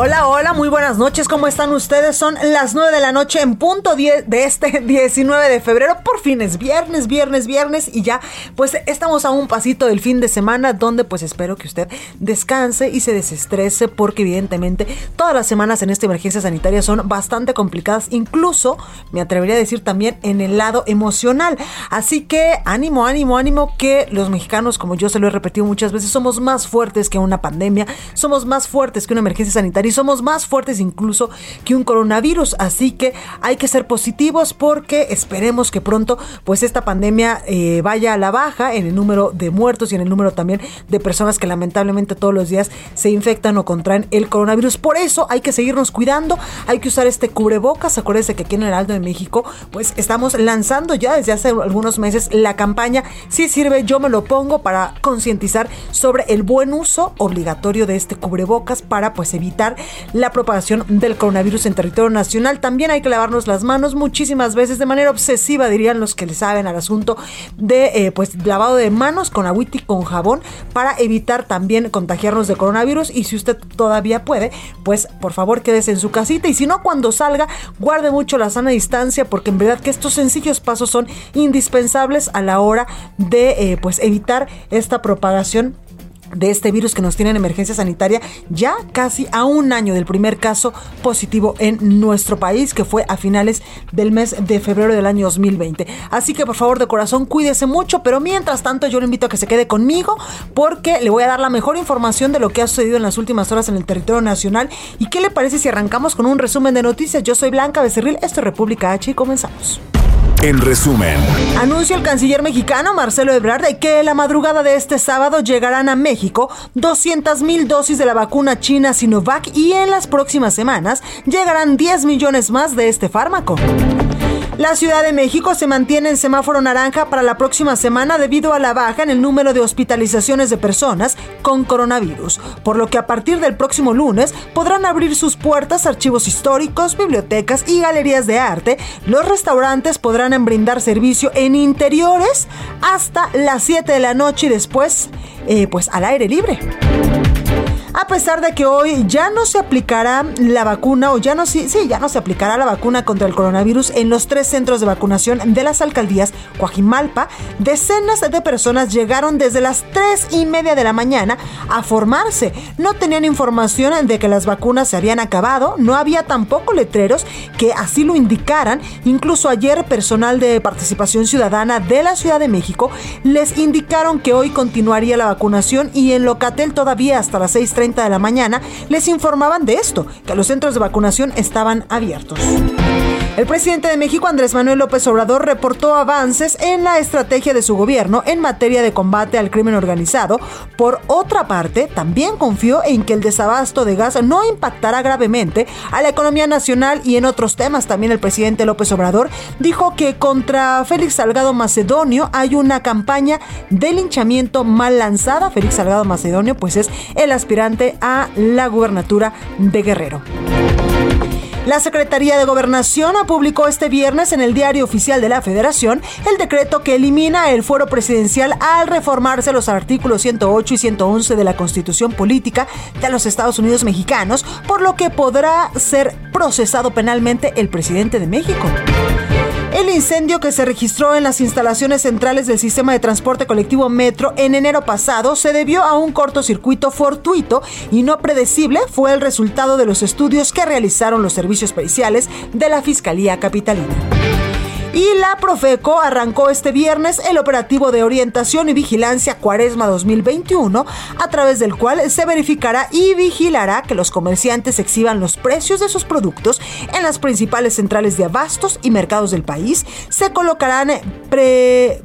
Hola, hola, muy buenas noches, ¿cómo están ustedes? Son las 9 de la noche en punto 10 de este 19 de febrero. Por fin es viernes, viernes, viernes y ya pues estamos a un pasito del fin de semana donde pues espero que usted descanse y se desestrese porque evidentemente todas las semanas en esta emergencia sanitaria son bastante complicadas, incluso me atrevería a decir también en el lado emocional. Así que ánimo, ánimo, ánimo que los mexicanos, como yo se lo he repetido muchas veces, somos más fuertes que una pandemia, somos más fuertes que una emergencia sanitaria y somos más fuertes incluso que un coronavirus. Así que hay que ser positivos porque esperemos que pronto pues esta pandemia eh, vaya a la baja en el número de muertos y en el número también de personas que lamentablemente todos los días se infectan o contraen el coronavirus. Por eso hay que seguirnos cuidando, hay que usar este cubrebocas. Acuérdense que aquí en el Alto de México pues estamos lanzando ya desde hace algunos meses la campaña Si sirve, yo me lo pongo para concientizar sobre el buen uso obligatorio de este cubrebocas para pues evitar la propagación del coronavirus en territorio nacional. También hay que lavarnos las manos muchísimas veces de manera obsesiva, dirían los que le saben al asunto de eh, pues lavado de manos con agüita y con jabón para evitar también contagiarnos de coronavirus. Y si usted todavía puede, pues por favor quédese en su casita y si no cuando salga guarde mucho la sana distancia porque en verdad que estos sencillos pasos son indispensables a la hora de eh, pues evitar esta propagación de este virus que nos tiene en emergencia sanitaria ya casi a un año del primer caso positivo en nuestro país que fue a finales del mes de febrero del año 2020. Así que por favor de corazón cuídese mucho, pero mientras tanto yo le invito a que se quede conmigo porque le voy a dar la mejor información de lo que ha sucedido en las últimas horas en el territorio nacional y qué le parece si arrancamos con un resumen de noticias. Yo soy Blanca Becerril, esto es República H y comenzamos. En resumen, anuncia el canciller mexicano Marcelo Ebrard que la madrugada de este sábado llegarán a México 200 mil dosis de la vacuna china Sinovac y en las próximas semanas llegarán 10 millones más de este fármaco. La Ciudad de México se mantiene en semáforo naranja para la próxima semana debido a la baja en el número de hospitalizaciones de personas con coronavirus, por lo que a partir del próximo lunes podrán abrir sus puertas archivos históricos, bibliotecas y galerías de arte. Los restaurantes podrán brindar servicio en interiores hasta las 7 de la noche y después, eh, pues al aire libre a pesar de que hoy ya no se aplicará la vacuna, o ya no, sí, sí, ya no se aplicará la vacuna contra el coronavirus en los tres centros de vacunación de las alcaldías Coajimalpa, decenas de personas llegaron desde las tres y media de la mañana a formarse. No tenían información de que las vacunas se habían acabado, no había tampoco letreros que así lo indicaran. Incluso ayer personal de participación ciudadana de la Ciudad de México les indicaron que hoy continuaría la vacunación y en Locatel todavía hasta las 6 de la mañana les informaban de esto, que los centros de vacunación estaban abiertos. El presidente de México, Andrés Manuel López Obrador, reportó avances en la estrategia de su gobierno en materia de combate al crimen organizado. Por otra parte, también confió en que el desabasto de gas no impactará gravemente a la economía nacional y en otros temas. También el presidente López Obrador dijo que contra Félix Salgado Macedonio hay una campaña de linchamiento mal lanzada. Félix Salgado Macedonio pues es el aspirante a la gubernatura de Guerrero. La Secretaría de Gobernación publicó este viernes en el Diario Oficial de la Federación el decreto que elimina el fuero presidencial al reformarse los artículos 108 y 111 de la Constitución Política de los Estados Unidos Mexicanos, por lo que podrá ser procesado penalmente el presidente de México. El incendio que se registró en las instalaciones centrales del sistema de transporte colectivo Metro en enero pasado se debió a un cortocircuito fortuito y no predecible fue el resultado de los estudios que realizaron los servicios periciales de la Fiscalía Capitalina. Y la Profeco arrancó este viernes el operativo de orientación y vigilancia Cuaresma 2021, a través del cual se verificará y vigilará que los comerciantes exhiban los precios de sus productos en las principales centrales de abastos y mercados del país. Se colocarán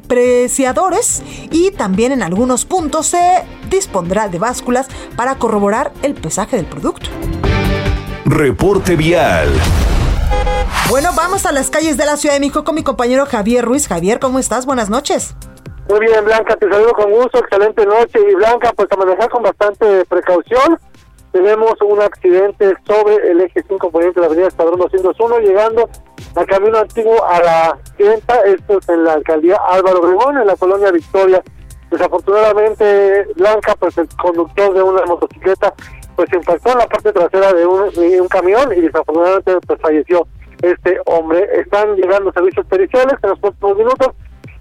preciadores y también en algunos puntos se dispondrá de básculas para corroborar el pesaje del producto. Reporte vial. Bueno, vamos a las calles de la Ciudad de México con mi compañero Javier Ruiz. Javier, ¿cómo estás? Buenas noches. Muy bien, Blanca, te saludo con gusto, excelente noche. Y Blanca, pues a manejar con bastante precaución. Tenemos un accidente sobre el eje 5 poniente de la avenida Espadrón 201, llegando al camino antiguo a la clienta, esto es en la alcaldía Álvaro Obregón, en la colonia Victoria. Desafortunadamente, Blanca, pues el conductor de una motocicleta, pues impactó en la parte trasera de un, de un camión y desafortunadamente pues falleció este hombre. Están llegando servicios periciales en los próximos minutos,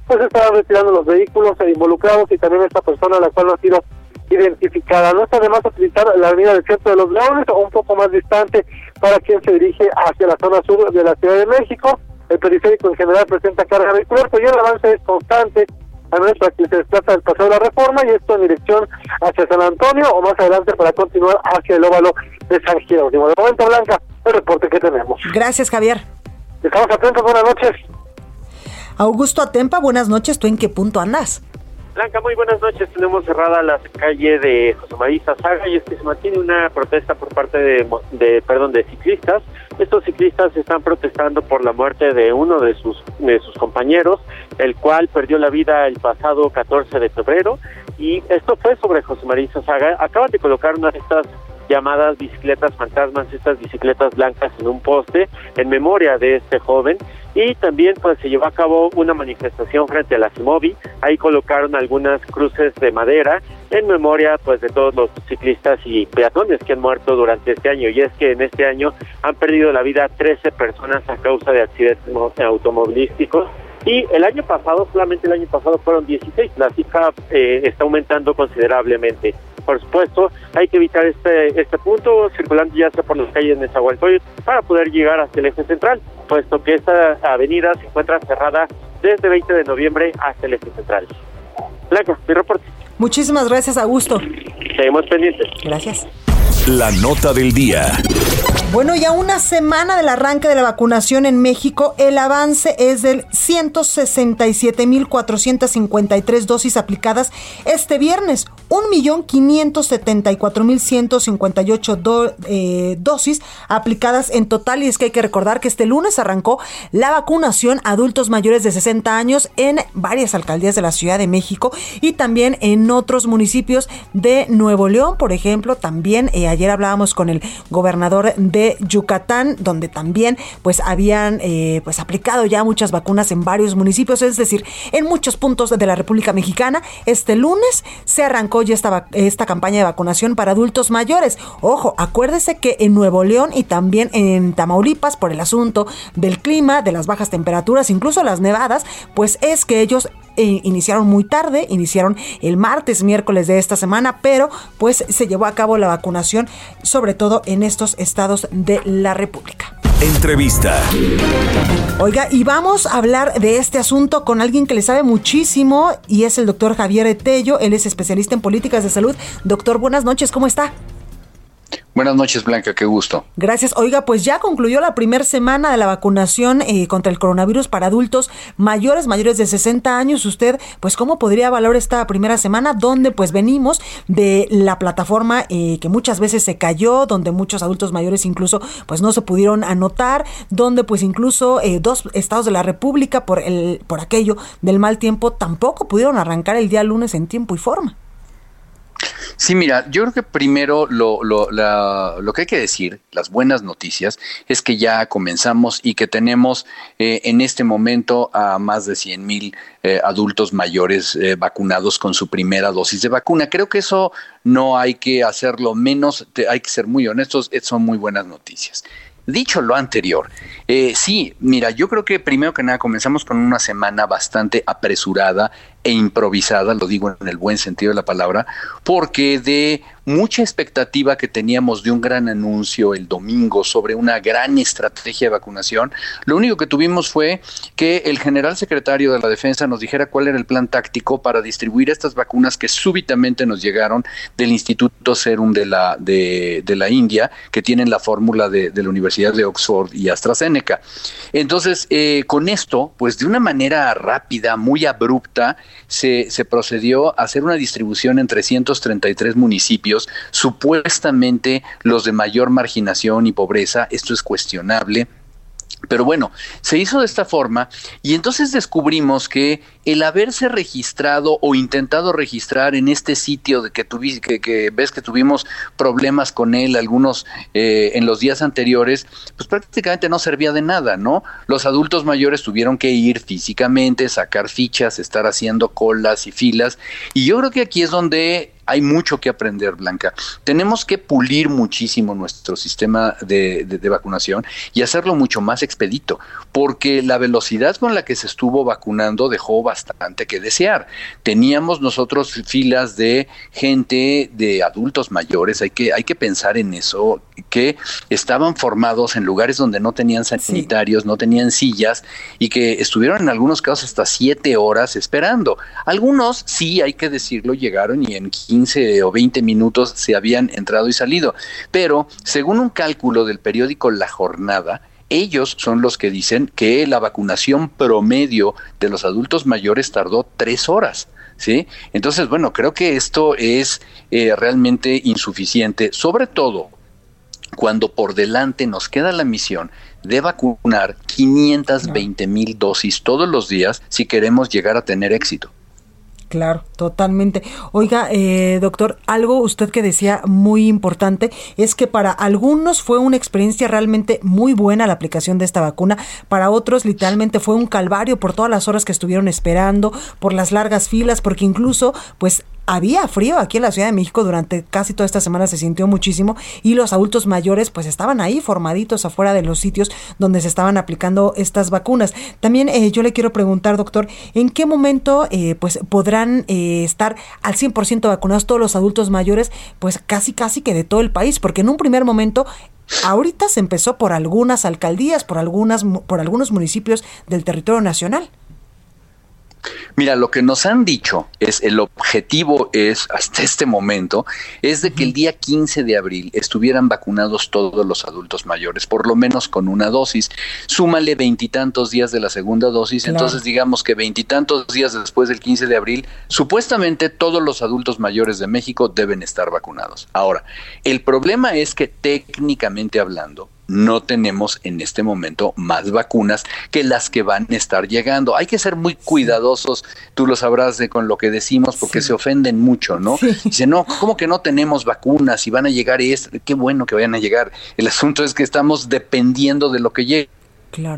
pues están retirando los vehículos involucrados y también esta persona la cual no ha sido identificada. No está de más utilizar la avenida del centro de los Leones o un poco más distante para quien se dirige hacia la zona sur de la Ciudad de México. El periférico en general presenta carga vehicular, pero ya el avance es constante, al menos para quien se desplaza del paseo de la reforma y esto en dirección hacia San Antonio o más adelante para continuar hacia el óvalo de San Jerónimo. De momento, Blanca, el reporte que tenemos. Gracias, Javier. Estamos atentos, buenas noches. Augusto Atempa, buenas noches. ¿Tú en qué punto andas? Blanca, muy buenas noches. Tenemos cerrada la calle de José María Saga y es que se mantiene una protesta por parte de, de, perdón, de ciclistas. Estos ciclistas están protestando por la muerte de uno de sus de sus compañeros, el cual perdió la vida el pasado 14 de febrero y esto fue sobre José María Saga. Acaban de colocar una de estas llamadas bicicletas fantasmas, estas bicicletas blancas en un poste en memoria de este joven. Y también pues se llevó a cabo una manifestación frente a la CIMOVI, ahí colocaron algunas cruces de madera en memoria pues de todos los ciclistas y peatones que han muerto durante este año. Y es que en este año han perdido la vida 13 personas a causa de accidentes automovilísticos y el año pasado, solamente el año pasado fueron 16, la cifra eh, está aumentando considerablemente por supuesto, hay que evitar este este punto circulando ya sea por las calles de Nezahualcóyotl para poder llegar hasta el eje central, puesto que esta avenida se encuentra cerrada desde 20 de noviembre hasta el eje central. Blanca, mi reporte. Muchísimas gracias, Augusto. Seguimos pendientes. Gracias. La nota del día. Bueno, ya una semana del arranque de la vacunación en México, el avance es del 167.453 dosis aplicadas este viernes, 1.574.158 eh, dosis aplicadas en total. Y es que hay que recordar que este lunes arrancó la vacunación a adultos mayores de 60 años en varias alcaldías de la Ciudad de México y también en otros municipios de Nuevo León, por ejemplo. También eh, ayer hablábamos con el gobernador de Yucatán, donde también pues habían eh, pues aplicado ya muchas vacunas en varios municipios, es decir, en muchos puntos de la República Mexicana. Este lunes se arrancó ya esta, esta campaña de vacunación para adultos mayores. Ojo, acuérdese que en Nuevo León y también en Tamaulipas, por el asunto del clima, de las bajas temperaturas, incluso las nevadas, pues es que ellos eh, iniciaron muy tarde, iniciaron el martes, miércoles de esta semana, pero pues se llevó a cabo la vacunación, sobre todo en estos estados de la República. Entrevista. Oiga, y vamos a hablar de este asunto con alguien que le sabe muchísimo y es el doctor Javier Etello. Él es especialista en políticas de salud. Doctor, buenas noches, ¿cómo está? Buenas noches, Blanca, qué gusto. Gracias. Oiga, pues ya concluyó la primera semana de la vacunación eh, contra el coronavirus para adultos mayores, mayores de 60 años. Usted, pues, ¿cómo podría valorar esta primera semana? Donde, pues, venimos de la plataforma eh, que muchas veces se cayó, donde muchos adultos mayores incluso, pues, no se pudieron anotar, donde, pues, incluso eh, dos estados de la República, por, el, por aquello del mal tiempo, tampoco pudieron arrancar el día lunes en tiempo y forma. Sí, mira, yo creo que primero lo, lo, lo, que hay que decir, las buenas noticias, es que ya comenzamos y que tenemos eh, en este momento a más de 100 mil eh, adultos mayores eh, vacunados con su primera dosis de vacuna. Creo que eso no hay que hacerlo menos, hay que ser muy honestos, son muy buenas noticias. Dicho lo anterior, eh, sí, mira, yo creo que primero que nada comenzamos con una semana bastante apresurada e improvisada, lo digo en el buen sentido de la palabra, porque de mucha expectativa que teníamos de un gran anuncio el domingo sobre una gran estrategia de vacunación, lo único que tuvimos fue que el general secretario de la Defensa nos dijera cuál era el plan táctico para distribuir estas vacunas que súbitamente nos llegaron del Instituto Serum de la, de, la India, que tienen la fórmula de, de, la Universidad de Oxford y AstraZeneca. Entonces, eh, con esto, pues de una manera rápida, muy abrupta, se, se procedió a hacer una distribución en 333 municipios, supuestamente los de mayor marginación y pobreza. Esto es cuestionable pero bueno, se hizo de esta forma y entonces descubrimos que el haberse registrado o intentado registrar en este sitio de que, que, ves que tuvimos problemas con él algunos eh, en los días anteriores, pues prácticamente no servía de nada, ¿no? Los adultos mayores tuvieron que ir físicamente, sacar fichas, estar haciendo colas y filas y yo creo que aquí es donde hay mucho que aprender, Blanca. Tenemos que pulir muchísimo nuestro sistema de, vacunación y hacerlo mucho más expedito, porque la velocidad con la que se estuvo vacunando dejó bastante que desear. Teníamos nosotros filas de gente, de adultos mayores, hay que, hay que pensar en eso, que estaban formados en lugares donde no tenían sanitarios, no tenían sillas y que estuvieron en algunos casos hasta siete horas esperando. Algunos, sí, hay que decirlo, llegaron y en 15 o 20 minutos se habían entrado y salido. Pero según un cálculo del periódico La Jornada, ellos son los que dicen que la vacunación promedio de los adultos mayores tardó tres horas. ¿Sí? Entonces, bueno, creo que esto es eh, realmente insuficiente, sobre todo cuando por delante nos queda la misión de vacunar 520 mil dosis todos los días si queremos llegar a tener éxito. Claro, totalmente. Oiga, eh, doctor, algo usted que decía muy importante es que para algunos fue una experiencia realmente muy buena la aplicación de esta vacuna, para otros literalmente fue un calvario por todas las horas que estuvieron esperando, por las largas filas, porque incluso pues había frío aquí en la Ciudad de México durante casi toda esta semana se sintió muchísimo y los adultos mayores pues estaban ahí formaditos afuera de los sitios donde se estaban aplicando estas vacunas. También eh, yo le quiero preguntar, doctor, ¿en qué momento eh, pues podrán eh, estar al 100% vacunados todos los adultos mayores? Pues casi casi que de todo el país, porque en un primer momento ahorita se empezó por algunas alcaldías, por algunas por algunos municipios del territorio nacional. Mira, lo que nos han dicho es el objetivo es hasta este momento es de que el día 15 de abril estuvieran vacunados todos los adultos mayores, por lo menos con una dosis. Súmale veintitantos días de la segunda dosis, entonces digamos que veintitantos días después del 15 de abril, supuestamente todos los adultos mayores de México deben estar vacunados. Ahora, el problema es que técnicamente hablando, no tenemos en este momento más vacunas que las que van a estar llegando. Hay que ser muy cuidadosos, tú lo sabrás de con lo que decimos, porque se ofenden mucho, ¿no? Dice, no, ¿cómo que no tenemos vacunas y van a llegar? Es, qué bueno que vayan a llegar. El asunto es que estamos dependiendo de lo que llegue.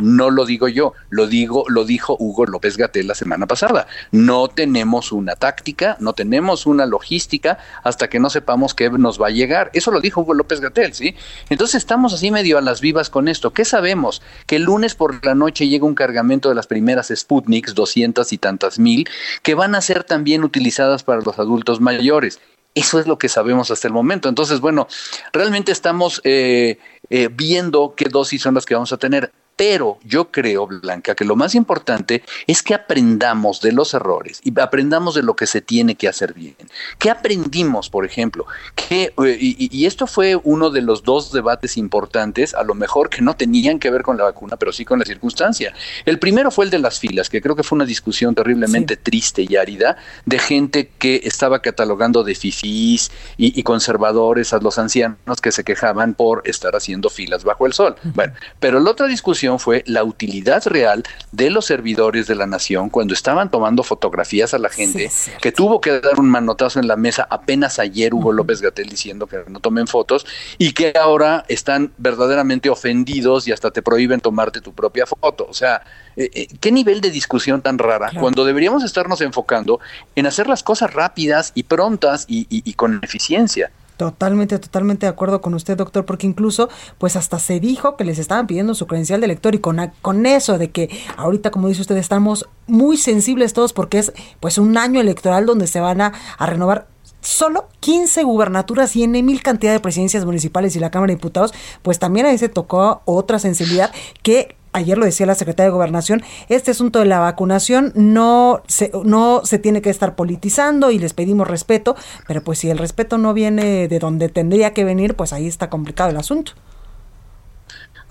No lo digo yo, lo digo, lo dijo Hugo López Gatel la semana pasada. No tenemos una táctica, no tenemos una logística hasta que no sepamos qué nos va a llegar. Eso lo dijo Hugo López Gatel, ¿sí? Entonces estamos así medio a las vivas con esto. ¿Qué sabemos? Que el lunes por la noche llega un cargamento de las primeras Sputniks, doscientas y tantas mil, que van a ser también utilizadas para los adultos mayores. Eso es lo que sabemos hasta el momento. Entonces, bueno, realmente estamos eh, eh, viendo qué dosis son las que vamos a tener. Pero yo creo, Blanca, que lo más importante es que aprendamos de los errores y aprendamos de lo que se tiene que hacer bien. ¿Qué aprendimos, por ejemplo? Que, eh, y, esto fue uno de los dos debates importantes, a lo mejor que no tenían que ver con la vacuna, pero sí con la circunstancia. El primero fue el de las filas, que creo que fue una discusión terriblemente triste y árida de gente que estaba catalogando de fifís y, y, conservadores a los ancianos que se quejaban por estar haciendo filas bajo el sol. Bueno, pero la otra discusión fue la utilidad real de los servidores de la nación cuando estaban tomando fotografías a la gente, que tuvo que dar un manotazo en la mesa apenas ayer Hugo López Gatel diciendo que no tomen fotos y que ahora están verdaderamente ofendidos y hasta te prohíben tomarte tu propia foto. O sea, eh, eh, ¿qué nivel de discusión tan rara cuando deberíamos estarnos enfocando en hacer las cosas rápidas y prontas y con eficiencia? Totalmente, totalmente de acuerdo con usted, doctor, porque incluso, pues hasta se dijo que les estaban pidiendo su credencial de lector y con, con eso de que ahorita, como dice usted, estamos muy sensibles todos porque es pues un año electoral donde se van a, a renovar solo 15 gubernaturas y en mil cantidad de presidencias municipales y la Cámara de Diputados, pues también ahí se tocó otra sensibilidad que ayer lo decía la secretaria de Gobernación, este asunto de la vacunación no se, no se tiene que estar politizando y les pedimos respeto, pero pues si el respeto no viene de donde tendría que venir, pues ahí está complicado el asunto.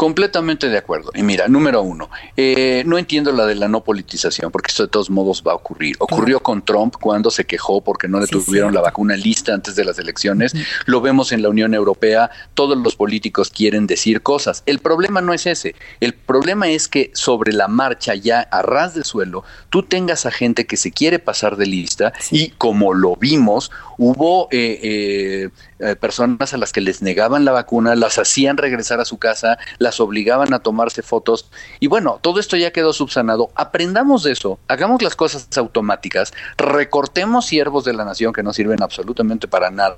Completamente de acuerdo. Y mira, número uno, eh, no entiendo la de la no politización, porque esto de todos modos va a ocurrir. Ocurrió con Trump cuando se quejó porque no le tuvieron la vacuna lista antes de las elecciones. Lo vemos en la Unión Europea, todos los políticos quieren decir cosas. El problema no es ese. El problema es que sobre la marcha, ya a ras de suelo, tú tengas a gente que se quiere pasar de lista y como lo vimos, hubo eh, eh, eh, personas a las que les negaban la vacuna, las hacían regresar a su casa, las obligaban a tomarse fotos. Y bueno, todo esto ya quedó subsanado. Aprendamos de eso, hagamos las cosas automáticas, recortemos siervos de la nación que no sirven absolutamente para nada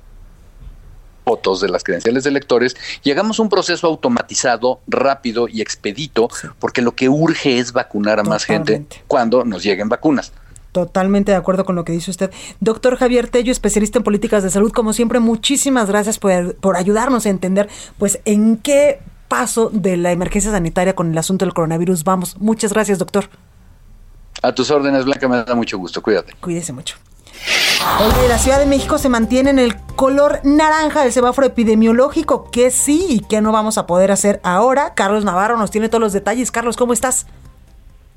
fotos de las credenciales de electores y hagamos un proceso automatizado, rápido y expedito, porque lo que urge es vacunar a más gente cuando nos lleguen vacunas. Totalmente de acuerdo con lo que dice usted. Doctor Javier Tello, especialista en políticas de salud, como siempre, muchísimas gracias por, por ayudarnos a entender, pues, en qué paso de la emergencia sanitaria con el asunto del coronavirus vamos. Muchas gracias, doctor. A tus órdenes, Blanca, me da mucho gusto. Cuídate. Cuídese mucho. Oye, la Ciudad de México se mantiene en el color naranja del semáforo epidemiológico. ¿Qué sí y qué no vamos a poder hacer ahora? Carlos Navarro nos tiene todos los detalles. Carlos, ¿cómo estás?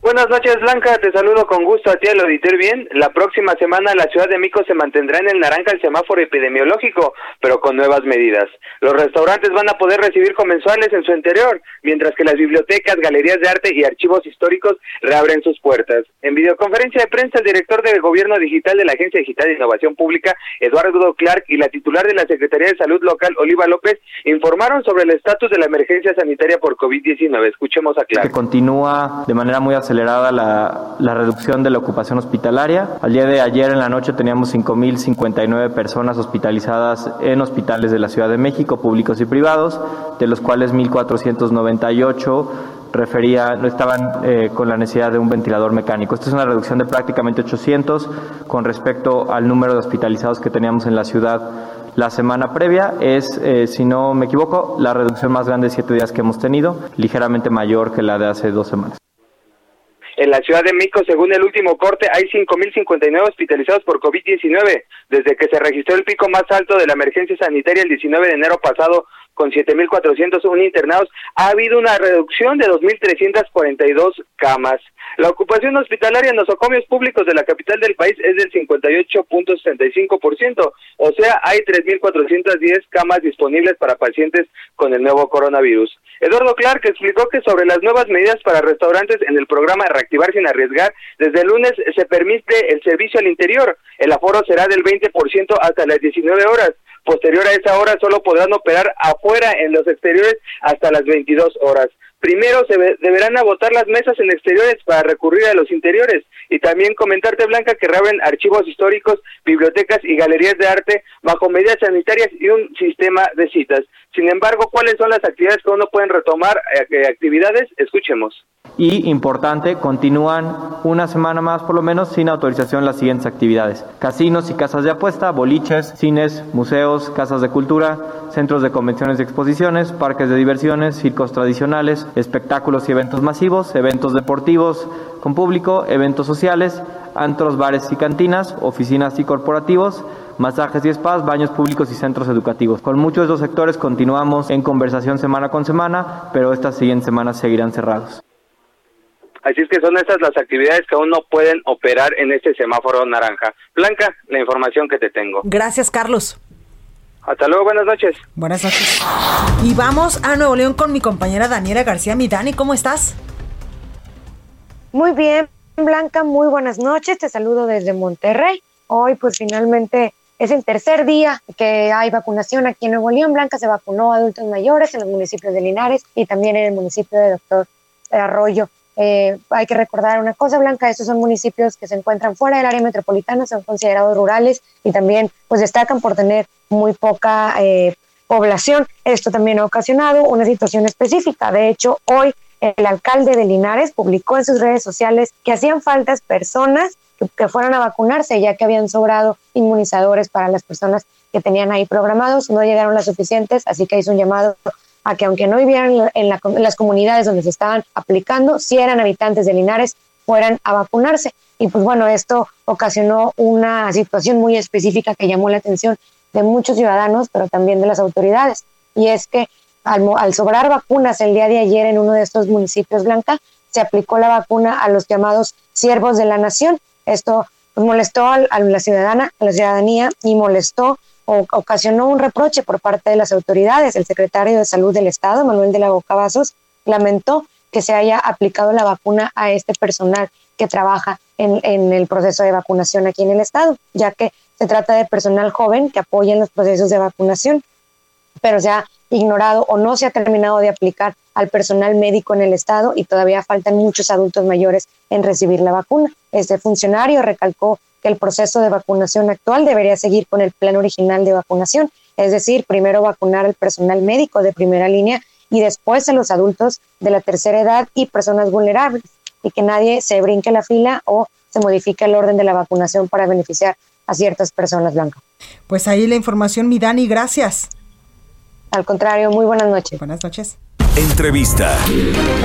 Buenas noches, Blanca. Te saludo con gusto a ti, al auditor bien. La próxima semana la Ciudad de México se mantendrá en el naranja el semáforo epidemiológico, pero con nuevas medidas. Los restaurantes van a poder recibir comensales en su interior, mientras que las bibliotecas, galerías de arte y archivos históricos reabren sus puertas. En videoconferencia de prensa, el director del Gobierno Digital de la Agencia Digital de Innovación Pública, Eduardo Clark, y la titular de la Secretaría de Salud Local, Oliva López, informaron sobre el estatus de la emergencia sanitaria por COVID-19. Escuchemos a Clark. Que continúa de manera muy la, la reducción de la ocupación hospitalaria. Al día de ayer en la noche teníamos 5.059 personas hospitalizadas en hospitales de la Ciudad de México, públicos y privados, de los cuales 1.498 refería, no estaban eh, con la necesidad de un ventilador mecánico. Esta es una reducción de prácticamente 800 con respecto al número de hospitalizados que teníamos en la ciudad la semana previa. Es, eh, si no me equivoco, la reducción más grande de siete días que hemos tenido, ligeramente mayor que la de hace dos semanas. En la Ciudad de México, según el último corte, hay 5.059 hospitalizados por COVID-19. Desde que se registró el pico más alto de la emergencia sanitaria el 19 de enero pasado, con 7.401 internados, ha habido una reducción de 2.342 camas. La ocupación hospitalaria en los públicos de la capital del país es del 58.65%, o sea, hay 3.410 camas disponibles para pacientes con el nuevo coronavirus. Eduardo Clark explicó que sobre las nuevas medidas para restaurantes en el programa Reactivar sin arriesgar, desde el lunes se permite el servicio al interior. El aforo será del 20% hasta las 19 horas. Posterior a esa hora solo podrán operar afuera en los exteriores hasta las 22 horas. Primero se deberán agotar las mesas en exteriores para recurrir a los interiores y también comentarte Blanca que reabren archivos históricos, bibliotecas y galerías de arte bajo medidas sanitarias y un sistema de citas. Sin embargo, ¿cuáles son las actividades que uno pueden retomar? Eh, actividades, escuchemos. Y importante, continúan una semana más por lo menos sin autorización las siguientes actividades. Casinos y casas de apuesta, boliches, cines, museos, casas de cultura, centros de convenciones y exposiciones, parques de diversiones, circos tradicionales, espectáculos y eventos masivos, eventos deportivos con público, eventos sociales, antros, bares y cantinas, oficinas y corporativos, masajes y spas, baños públicos y centros educativos. Con muchos de estos sectores continuamos en conversación semana con semana, pero estas siguientes semanas seguirán cerrados. Así es que son estas las actividades que aún no pueden operar en este semáforo naranja. Blanca, la información que te tengo. Gracias, Carlos. Hasta luego, buenas noches. Buenas noches. Y vamos a Nuevo León con mi compañera Daniela García. Mi Dani, ¿cómo estás? Muy bien, Blanca, muy buenas noches. Te saludo desde Monterrey. Hoy, pues finalmente es el tercer día que hay vacunación aquí en Nuevo León. Blanca se vacunó a adultos mayores en los municipios de Linares y también en el municipio de Doctor Arroyo. Eh, hay que recordar una cosa, Blanca, estos son municipios que se encuentran fuera del área metropolitana, son considerados rurales y también pues destacan por tener muy poca eh, población. Esto también ha ocasionado una situación específica. De hecho, hoy el alcalde de Linares publicó en sus redes sociales que hacían faltas personas que, fueran a vacunarse, ya que habían sobrado inmunizadores para las personas que tenían ahí programados, no llegaron las suficientes, así que hizo un llamado a que aunque no vivieran en, las comunidades donde se estaban aplicando, si eran habitantes de Linares, fueran a vacunarse. Y pues bueno, esto ocasionó una situación muy específica que llamó la atención de muchos ciudadanos, pero también de las autoridades. Y es que al, sobrar vacunas el día de ayer en uno de estos municipios Blanca, se aplicó la vacuna a los llamados siervos de la nación. Esto molestó a, la ciudadana, a la ciudadanía y molestó o ocasionó un reproche por parte de las autoridades. El secretario de Salud del Estado, Manuel de la Boca lamentó que se haya aplicado la vacuna a este personal que trabaja en, en, el proceso de vacunación aquí en el Estado, ya que se trata de personal joven que apoya en los procesos de vacunación, pero se ha ignorado o no se ha terminado de aplicar al personal médico en el Estado y todavía faltan muchos adultos mayores en recibir la vacuna. Este funcionario recalcó que el proceso de vacunación actual debería seguir con el plan original de vacunación, es decir, primero vacunar al personal médico de primera línea y después a los adultos de la tercera edad y personas vulnerables, y que nadie se brinque la fila o se modifique el orden de la vacunación para beneficiar a ciertas personas blancas. Pues ahí la información, mi Dani, gracias. Al contrario, muy buenas noches. Buenas noches. Entrevista.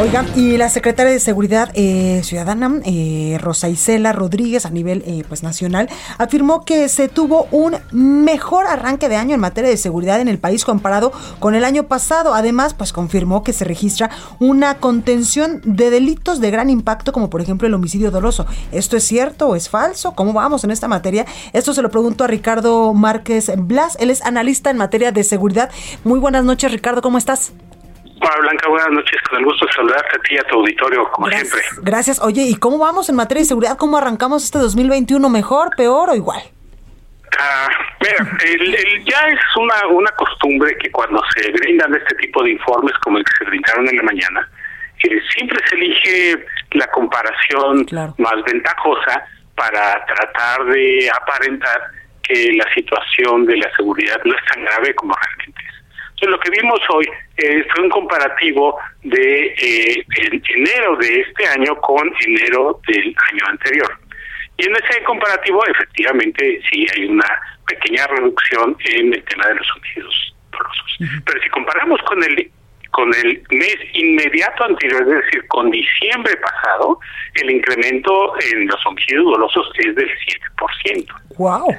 Oiga, y la secretaria de Seguridad eh, Ciudadana, eh, Rosa Isela Rodríguez, a nivel eh, pues nacional, afirmó que se tuvo un mejor arranque de año en materia de seguridad en el país comparado con el año pasado. Además, pues confirmó que se registra una contención de delitos de gran impacto, como por ejemplo el homicidio doloso. ¿Esto es cierto o es falso? ¿Cómo vamos en esta materia? Esto se lo pregunto a Ricardo Márquez Blas. Él es analista en materia de seguridad. Muy buenas noches, Ricardo, ¿cómo estás? Hola Blanca, buenas noches. Con el gusto de saludarte a ti y a tu auditorio, como siempre. Gracias. Oye, ¿y cómo vamos en materia de seguridad? ¿Cómo arrancamos este 2021? ¿Mejor, peor o igual? Ah, mira, el, ya es una, una costumbre que cuando se brindan este tipo de informes como el que se brindaron en la mañana, que siempre se elige la comparación más ventajosa para tratar de aparentar que la situación de la seguridad no es tan grave como realmente lo que vimos hoy eh, fue un comparativo de eh, enero de este año con enero del año anterior. Y en ese comparativo, efectivamente, sí hay una pequeña reducción en el tema de los homicidios dolosos. Pero si comparamos con el con el mes inmediato anterior, es decir, con diciembre pasado, el incremento en los homicidios dolosos es del 7%. ¡Wow!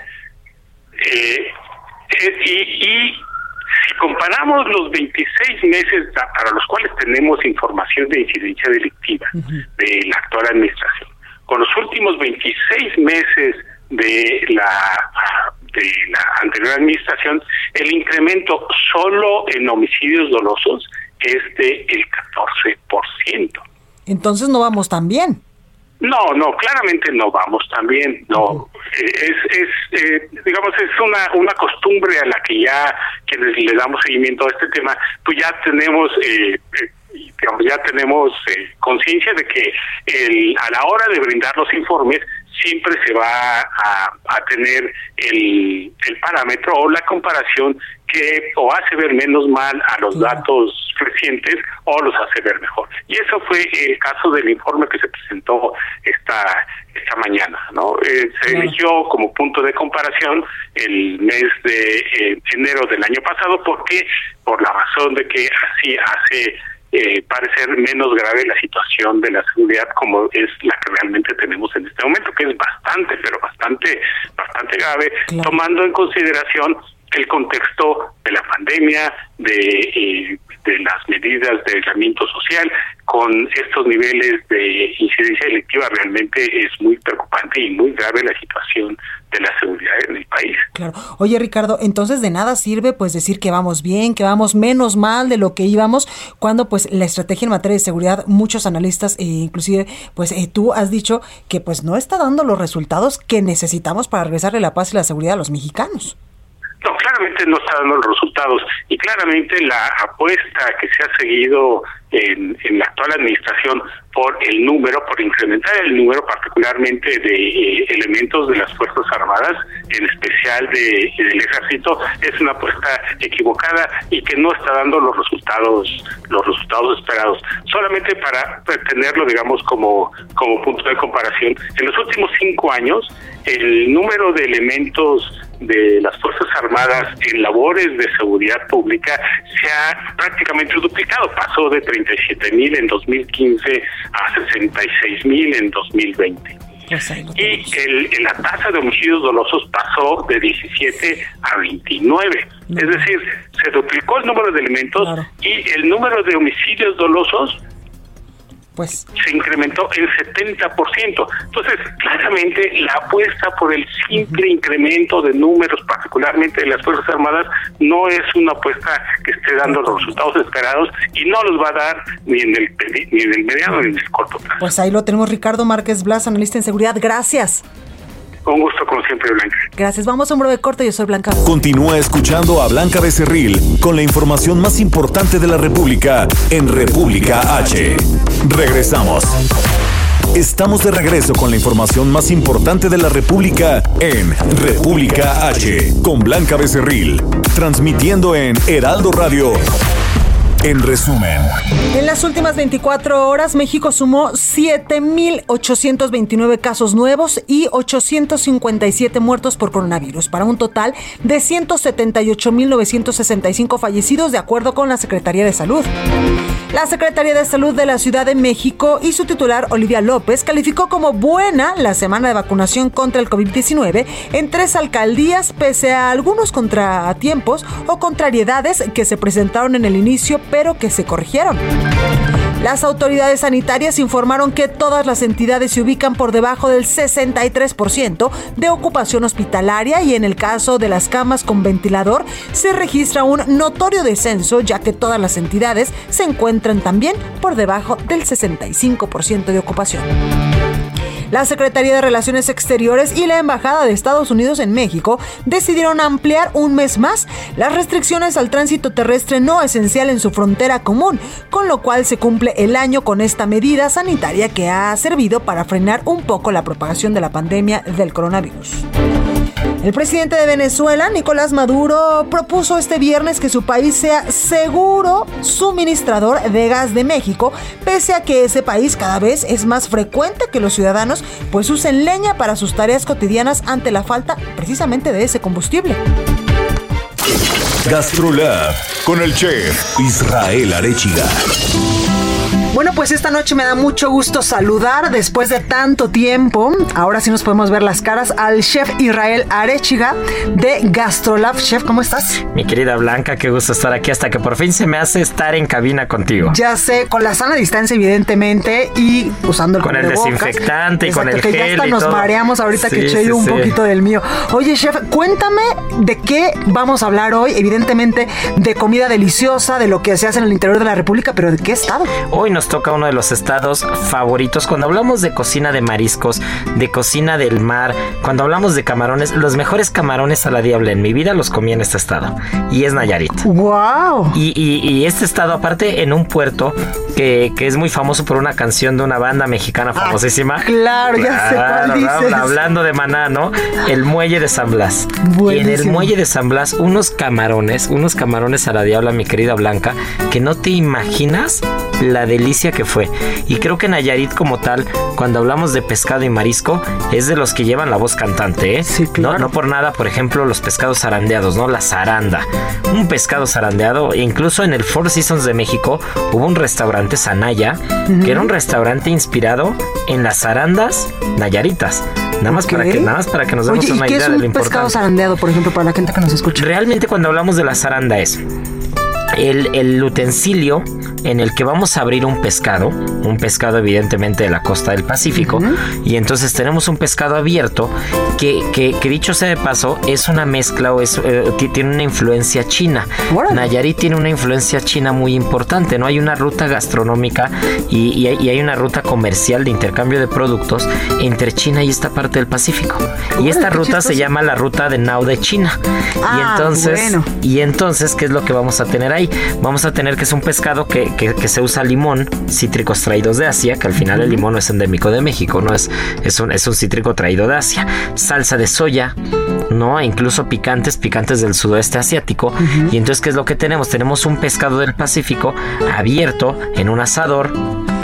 Eh, eh, y, y si comparamos los 26 meses para los cuales tenemos información de incidencia delictiva de la actual administración, con los últimos 26 meses de la de la anterior administración, el incremento solo en homicidios dolosos es de el 14%. Entonces no vamos tan bien. No, no, claramente no vamos también, no. Es, es eh, digamos, es una, una costumbre a la que ya quienes le damos seguimiento a este tema, pues ya tenemos, eh, eh, digamos, ya tenemos conciencia de que el, a la hora de brindar los informes siempre se va a, a tener el, el parámetro o la comparación que o hace ver menos mal a los datos recientes o los hace ver mejor. Y eso fue el caso del informe que se presentó esta esta mañana, ¿no? Eh, se eligió como punto de comparación el mes de eh, enero del año pasado porque por la razón de que así hace eh, parecer menos grave la situación de la seguridad como es la que realmente tenemos en este momento, que es bastante, pero bastante, bastante grave, tomando en consideración el contexto de la pandemia, de, eh, de las medidas de aislamiento social, con estos niveles de incidencia delictiva realmente es muy preocupante y muy grave la situación de la seguridad en el país. Claro. Oye, Ricardo, entonces de nada sirve pues decir que vamos bien, que vamos menos mal de lo que íbamos, cuando pues la estrategia en materia de seguridad, muchos analistas, e inclusive pues eh, tú has dicho que pues no está dando los resultados que necesitamos para regresarle la paz y la seguridad a los mexicanos. No, claramente no está dando los resultados y claramente la apuesta que se ha seguido en, en la actual administración por el número, por incrementar el número particularmente de eh, elementos de las Fuerzas Armadas, en especial de, del Ejército, es una apuesta equivocada y que no está dando los resultados los resultados esperados. Solamente para tenerlo, digamos, como, como punto de comparación, en los últimos cinco años, el número de elementos de las Fuerzas Armadas en labores de seguridad pública se ha prácticamente duplicado. Pasó de 37 mil en 2015 a 66 mil en 2020. Pues y el, la tasa de homicidios dolosos pasó de 17 a 29. Es decir, se duplicó el número de elementos y el número de homicidios dolosos pues se incrementó en 70%. Entonces, claramente la apuesta por el simple incremento de números, particularmente de las Fuerzas Armadas, no es una apuesta que esté dando los resultados esperados y no los va a dar ni en el, ni en el mediano ni en el corto plazo. Pues ahí lo tenemos, Ricardo Márquez Blas, analista en seguridad. Gracias. Un gusto, como siempre, Blanca. Gracias. Vamos a un breve corte. Yo soy Blanca. Continúa escuchando a Blanca Becerril con la información más importante de la República en República H. Regresamos. Estamos de regreso con la información más importante de la República en República H con Blanca Becerril, transmitiendo en Heraldo Radio en resumen. En las últimas 24 horas, México sumó 7.829 casos nuevos y 857 muertos por coronavirus, para un total de 178.965 fallecidos, de acuerdo con la Secretaría de Salud. La Secretaría de Salud de la Ciudad de México y su titular, Olivia López, calificó como buena la semana de vacunación contra el COVID-19 en tres alcaldías, pese a algunos contratiempos o contrariedades que se presentaron en el inicio, pero que se corrigieron. Las autoridades sanitarias informaron que todas las entidades se ubican por debajo del 63% de ocupación hospitalaria y en el caso de las camas con ventilador se registra un notorio descenso ya que todas las entidades se encuentran también por debajo del 65% de ocupación. La Secretaría de Relaciones Exteriores y la Embajada de Estados Unidos en México decidieron ampliar un mes más las restricciones al tránsito terrestre no esencial en su frontera común, con lo cual se cumple el año con esta medida sanitaria que ha servido para frenar un poco la propagación de la pandemia del coronavirus. El presidente de Venezuela, Nicolás Maduro, propuso este viernes que su país sea seguro suministrador de gas de México, pese a que ese país cada vez es más frecuente que los ciudadanos pues usen leña para sus tareas cotidianas ante la falta precisamente de ese combustible. GastroLab con el chef Israel Arechiga. Bueno, pues esta noche me da mucho gusto saludar después de tanto tiempo. Ahora sí nos podemos ver las caras al chef Israel Arechiga de Gastrolab. Chef, ¿cómo estás? Mi querida Blanca, qué gusto estar aquí hasta que por fin se me hace estar en cabina contigo. Ya sé, con la sana distancia evidentemente y usando el Con el desinfectante y con el que gel ya hasta y nos todo. mareamos ahorita que eché sí, un sí. poquito del mío. Oye, chef, cuéntame de qué vamos a hablar hoy. Evidentemente de comida deliciosa, de lo que se hace en el interior de la República, pero ¿de qué estado? Hoy nos toca uno de los estados favoritos. Cuando hablamos de cocina de mariscos, de cocina del mar, cuando hablamos de camarones, los mejores camarones a la diabla en mi vida los comí en este estado. Y es Nayarit. ¡Wow! Y, y- y este estado, aparte, en un puerto que, que es muy famoso por una canción de una banda mexicana famosísima. Ah, claro, ya sé cuál dices. Hablando de maná, ¿no? El muelle de San Blas. Y en el Buenísimo. muelle de San Blas, unos camarones, unos camarones a la diabla, mi querida Blanca, que no te imaginas la delicia que fue. Y creo que Nayarit como tal, cuando hablamos de pescado y marisco, es de los que llevan la voz cantante, ¿eh? Sí, claro. No, no por nada, por ejemplo, los pescados zarandeados, ¿no? La zaranda. Un pescado zarandeado, e incluso en el Four Seasons de México hubo un restaurante Sanaya, que era un restaurante inspirado en las zarandas nayaritas. Nada más, para que, nada más para que nos demos Oye, ¿y una qué idea es de lo pescado importante. zarandeado, por ejemplo, para la gente que nos escucha? Realmente cuando hablamos de la zaranda es el, utensilio en el que vamos a abrir un pescado, un pescado evidentemente de la costa del Pacífico, y entonces tenemos un pescado abierto que, que, dicho sea de paso, es una mezcla o es, eh, tiene una influencia china. Nayarit tiene una influencia china muy importante, ¿no? Hay una ruta gastronómica y, hay, una ruta comercial de intercambio de productos entre China y esta parte del Pacífico. y esta ruta se llama la ruta de Nao de China. y ah, entonces, y entonces, ¿qué es lo que vamos a tener ahí? Vamos a tener que es un pescado que, que, se usa limón, cítricos traídos de Asia, que al final el limón no es endémico de México, no es, es, un, es un cítrico traído de Asia. Salsa de soya, ¿no? Incluso picantes, picantes del sudoeste asiático. Y entonces, ¿qué es lo que tenemos? Tenemos un pescado del Pacífico abierto en un asador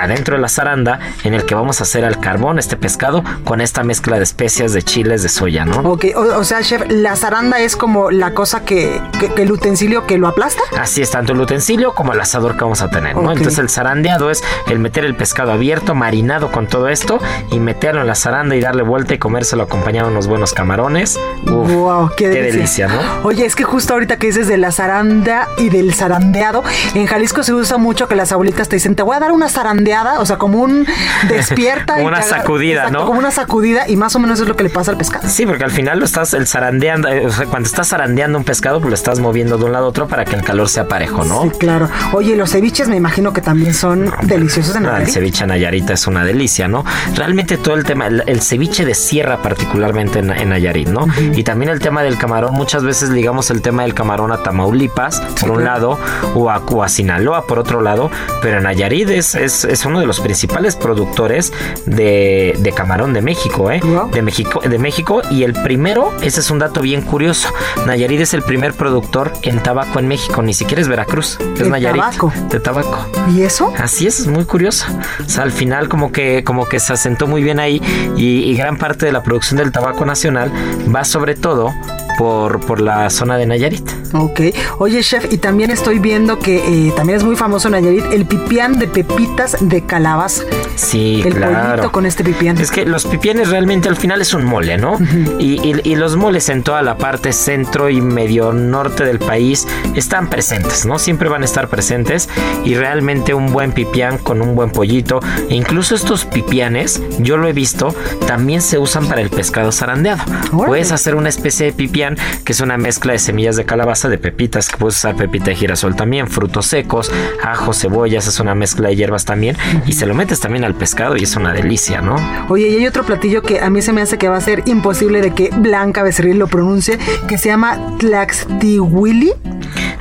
adentro de la zaranda en el que vamos a hacer al carbón este pescado con esta mezcla de especias de chiles de soya, ¿no? Ok, o, sea, chef, la zaranda es como la cosa que, el utensilio que lo aplasta. Así es, tanto el utensilio como el asador que vamos a tener, ¿no? Entonces el zarandeado es el meter el pescado abierto, marinado con todo esto y meterlo en la zaranda y darle vuelta y comérselo acompañado de unos buenos camarones. wow, qué, delicia. ¿no? Oye, es que justo ahorita que dices de la zaranda y del zarandeado, en Jalisco se usa mucho que las abuelitas te dicen, te voy a dar una zarandeada o sea, como un despierta. como una sacudida, ¿no? Como una sacudida y más o menos es lo que le pasa al pescado. Sí, porque al final lo estás el zarandeando, eh, o sea, cuando estás zarandeando un pescado, pues lo estás moviendo de un lado a otro para que el calor sea parejo, ¿no? Sí, claro. Oye, los ceviches me imagino que también son deliciosos en Nayarit. El ceviche Nayarita es una delicia, ¿no? Realmente todo el tema, el, ceviche de sierra particularmente en, Nayarit, ¿no? Y también el tema del camarón, muchas veces ligamos el tema del camarón a Tamaulipas, por un lado, o a, o Sinaloa, por otro lado, pero en Nayarit es, es es uno de los principales productores de, camarón de México, ¿eh? De México, de México. Y el primero, ese es un dato bien curioso. Nayarit es el primer productor en tabaco en México, ni siquiera es Veracruz, es Nayarit. Tabaco. De tabaco. ¿Y eso? Así es, es muy curioso. O sea, al final como que, como que se asentó muy bien ahí y, y gran parte de la producción del tabaco nacional va sobre todo por, por la zona de Nayarit. Ok. Oye, chef, y también estoy viendo que eh, también es muy famoso en Nayarit el pipián de pepitas de calabaza. Sí, el claro. con este pipián. Es que los pipianes realmente al final es un mole, ¿no? y, y, los moles en toda la parte centro y medio norte del país están presentes, ¿no? Siempre van a estar presentes y realmente un buen pipián con un buen pollito. E incluso estos pipianes, yo lo he visto, también se usan para el pescado zarandeado. Puedes hacer una especie de pipián que es una mezcla de semillas de calabaza, de pepitas, que puedes usar pepita de girasol también, frutos secos, ajo, cebollas, es una mezcla de hierbas también, y se lo metes también al pescado y es una delicia, ¿no? Oye, y hay otro platillo que a mí se me hace que va a ser imposible de que Blanca Becerril lo pronuncie, que se llama Tlaxtihuili.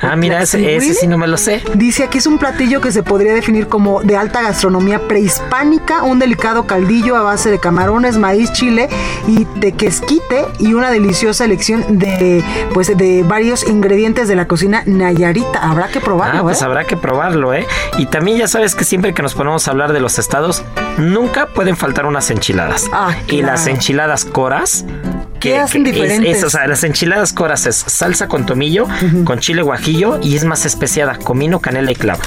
Ah, mira, ese, ese, sí no me lo sé. Dice aquí es un platillo que se podría definir como de alta gastronomía prehispánica, un delicado caldillo a base de camarones, maíz, chile y tequesquite y una deliciosa elección de pues de varios ingredientes de la cocina nayarita. Habrá que probarlo, ah, pues ¿eh? habrá que probarlo, ¿eh? Y también ya sabes que siempre que nos ponemos a hablar de los estados, nunca pueden faltar unas enchiladas. Ah, y las enchiladas coras ¿Qué hacen diferentes? o sea, las enchiladas coras es salsa con tomillo, con chile guajillo y es más especiada, comino, canela y clavo.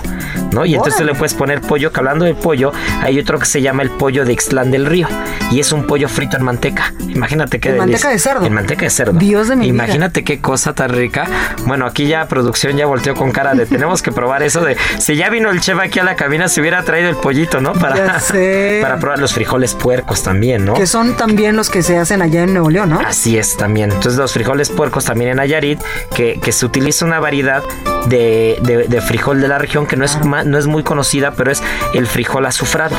¿no? Y entonces le puedes poner pollo, que hablando de pollo, hay otro que se llama el pollo de Ixtlán del Río y es un pollo frito en manteca. Imagínate qué ¿En manteca de cerdo? En manteca de cerdo. Dios de mi Imagínate qué cosa tan rica. Bueno, aquí ya producción ya volteó con cara de tenemos que probar eso de si ya vino el chef aquí a la cabina se hubiera traído el pollito, ¿no? Para, para probar los frijoles puercos también, ¿no? Que son también los que se hacen allá en Nuevo León, ¿no? Así es también. Entonces los frijoles puercos también en Nayarit, que, que se utiliza una variedad de, de, frijol de la región que no es, no es muy conocida, pero es el frijol azufrado.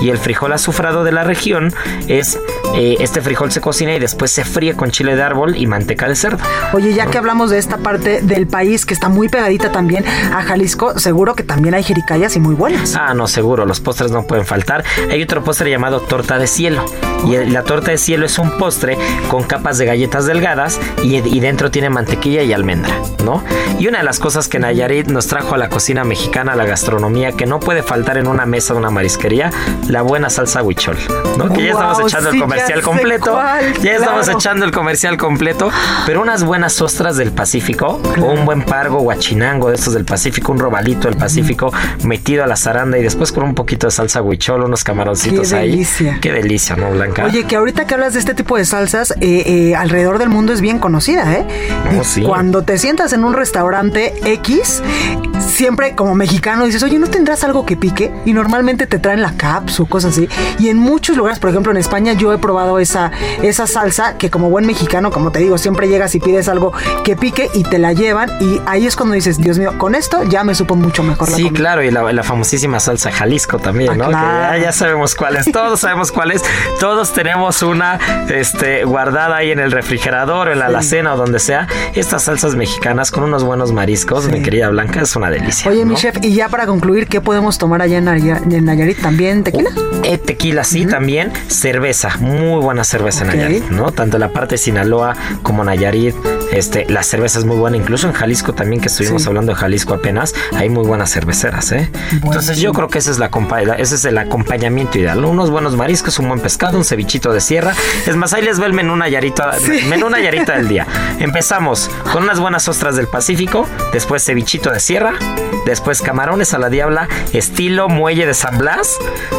Y el frijol azufrado de la región es, eh, este frijol se cocina y después se fríe con chile de árbol y manteca de cerdo. Oye, ya que hablamos de esta parte del país que está muy pegadita también a Jalisco, seguro que también hay jericayas y muy buenas. Ah, no, seguro, los postres no pueden faltar. Hay otro postre llamado torta de cielo. Y la torta de cielo es un postre con capas de galletas delgadas y, y dentro tiene mantequilla y almendra, ¿no? Y una de las cosas que Nayarit nos trajo a la cocina mexicana, a la gastronomía, que no puede faltar en una mesa de una marisquería, la buena salsa huichol, ¿no? Que ya estamos echando el comercial completo. ya estamos echando el comercial completo, pero unas buenas ostras del Pacífico, o un buen pargo guachinango de estos del Pacífico, un robalito del Pacífico metido a la zaranda y después con un poquito de salsa huichol, unos camaroncitos Qué ahí. Delicia. Qué delicia, ¿no, Blanca? Oye, que ahorita que hablas de este tipo de salsas, eh, eh, alrededor del mundo es bien conocida, ¿eh? Oh, sí. Cuando te sientas en un restaurante X, siempre como mexicano dices, oye, ¿no tendrás algo que pique? Y normalmente te traen la caps o cosas así. Y en muchos lugares, por ejemplo en España, yo he probado esa, esa salsa que como buen mexicano, como te digo, siempre llegas y pides algo que pique y te la llevan. Y ahí es cuando dices, Dios mío, con esto ya me supo mucho mejor la Sí, comida. claro, y la, la famosísima salsa Jalisco también, Ah, ¿no? Que ya sabemos cuál es, todos sabemos cuál es, todos tenemos una este, guardada ahí en el refrigerador, en la alacena o donde sea. Estas salsas mexicanas con unos buenos mariscos, mi querida Blanca, es una delicia. Oye, mi chef, y ya para concluir, ¿qué podemos tomar allá en, Naya- en Nayarit? ¿También tequila? Eh, tequila, sí, también. Cerveza, muy buena cerveza en Nayarit, ¿no? Tanto la parte de Sinaloa como Nayarit. Este, la cerveza es muy buena, incluso en Jalisco también, que estuvimos Sí. hablando de Jalisco apenas, hay muy buenas cerveceras, ¿eh? Entonces yo creo que ese es, la ese es el acompañamiento ideal. Unos buenos mariscos, un buen pescado, un cevichito de sierra. Es más, ahí les va el menú Nayarita, menú Nayarita del día. Empezamos con unas buenas ostras del Pacífico, después cevichito de sierra, después camarones a la diabla, estilo muelle de San Blas,